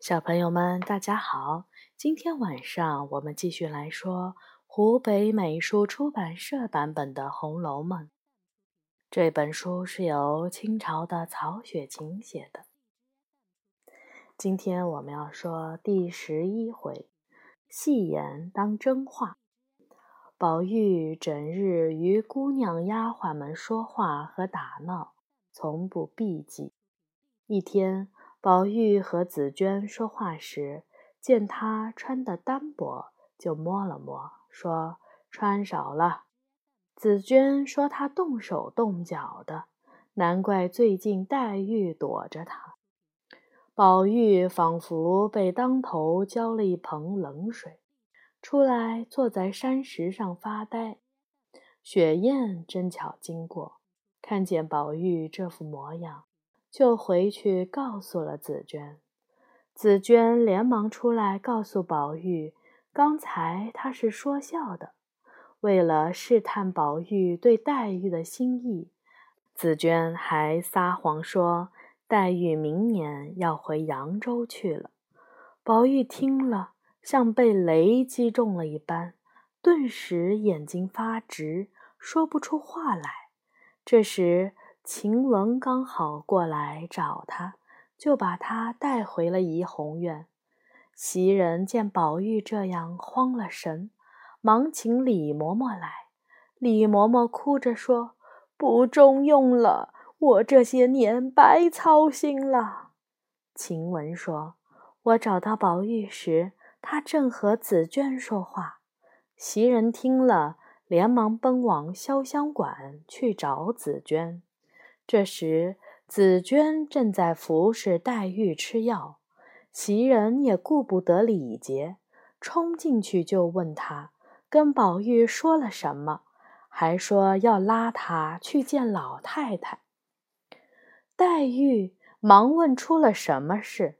小朋友们，大家好！今天晚上我们继续来说湖北美术出版社版本的《红楼梦》。这本书是由清朝的曹雪芹写的。今天我们要说第十一回：戏言当真话。宝玉整日与姑娘丫鬟们说话和打闹，从不避忌。一天。宝玉和紫娟说话时，见她穿的单薄，就摸了摸，说：“穿少了。”紫娟说：“她动手动脚的，难怪最近黛玉躲着她。”宝玉仿佛被当头浇了一盆冷水，出来坐在山石上发呆。雪雁正巧经过，看见宝玉这副模样。就回去告诉了紫娟，紫娟连忙出来告诉宝玉，刚才她是说笑的，为了试探宝玉对黛玉的心意，紫娟还撒谎说黛玉明年要回扬州去了。宝玉听了，像被雷击中了一般，顿时眼睛发直，说不出话来。这时。晴雯刚好过来找他，就把他带回了怡红院。袭人见宝玉这样，慌了神，忙请李嬷嬷来。李嬷嬷哭着说：“不中用了，我这些年白操心了。”晴雯说：“我找到宝玉时，他正和紫娟说话。”袭人听了，连忙奔往潇湘馆去找紫娟。这时，紫娟正在服侍黛玉吃药，袭人也顾不得礼节，冲进去就问她跟宝玉说了什么，还说要拉他去见老太太。黛玉忙问出了什么事。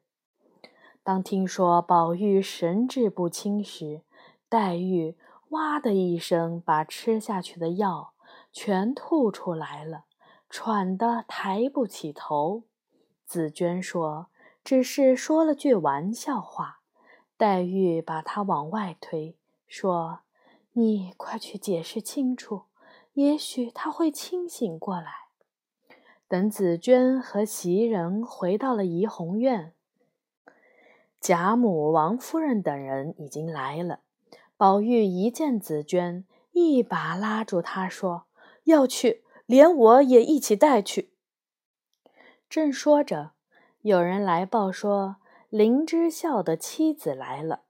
当听说宝玉神志不清时，黛玉哇的一声把吃下去的药全吐出来了。喘得抬不起头，紫娟说：“只是说了句玩笑话。”黛玉把她往外推，说：“你快去解释清楚，也许他会清醒过来。”等紫娟和袭人回到了怡红院，贾母、王夫人等人已经来了。宝玉一见紫娟，一把拉住她说：“要去。”连我也一起带去。正说着，有人来报说林之孝的妻子来了。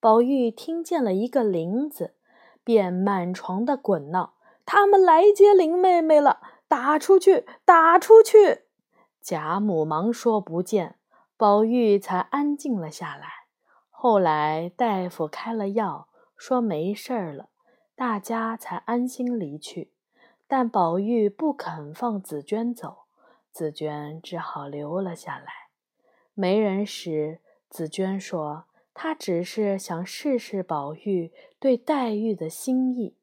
宝玉听见了一个“林”字，便满床的滚闹：“他们来接林妹妹了！打出去，打出去！”贾母忙说不见，宝玉才安静了下来。后来大夫开了药，说没事儿了，大家才安心离去。但宝玉不肯放紫娟走，紫娟只好留了下来。没人时，紫娟说：“她只是想试试宝玉对黛玉的心意。”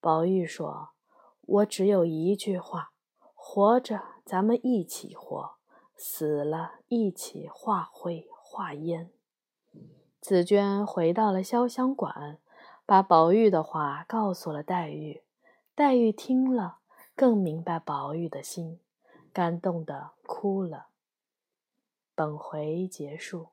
宝玉说：“我只有一句话：活着咱们一起活，死了一起化灰化烟。”紫娟回到了潇湘馆，把宝玉的话告诉了黛玉。黛玉听了，更明白宝玉的心，感动的哭了。本回结束。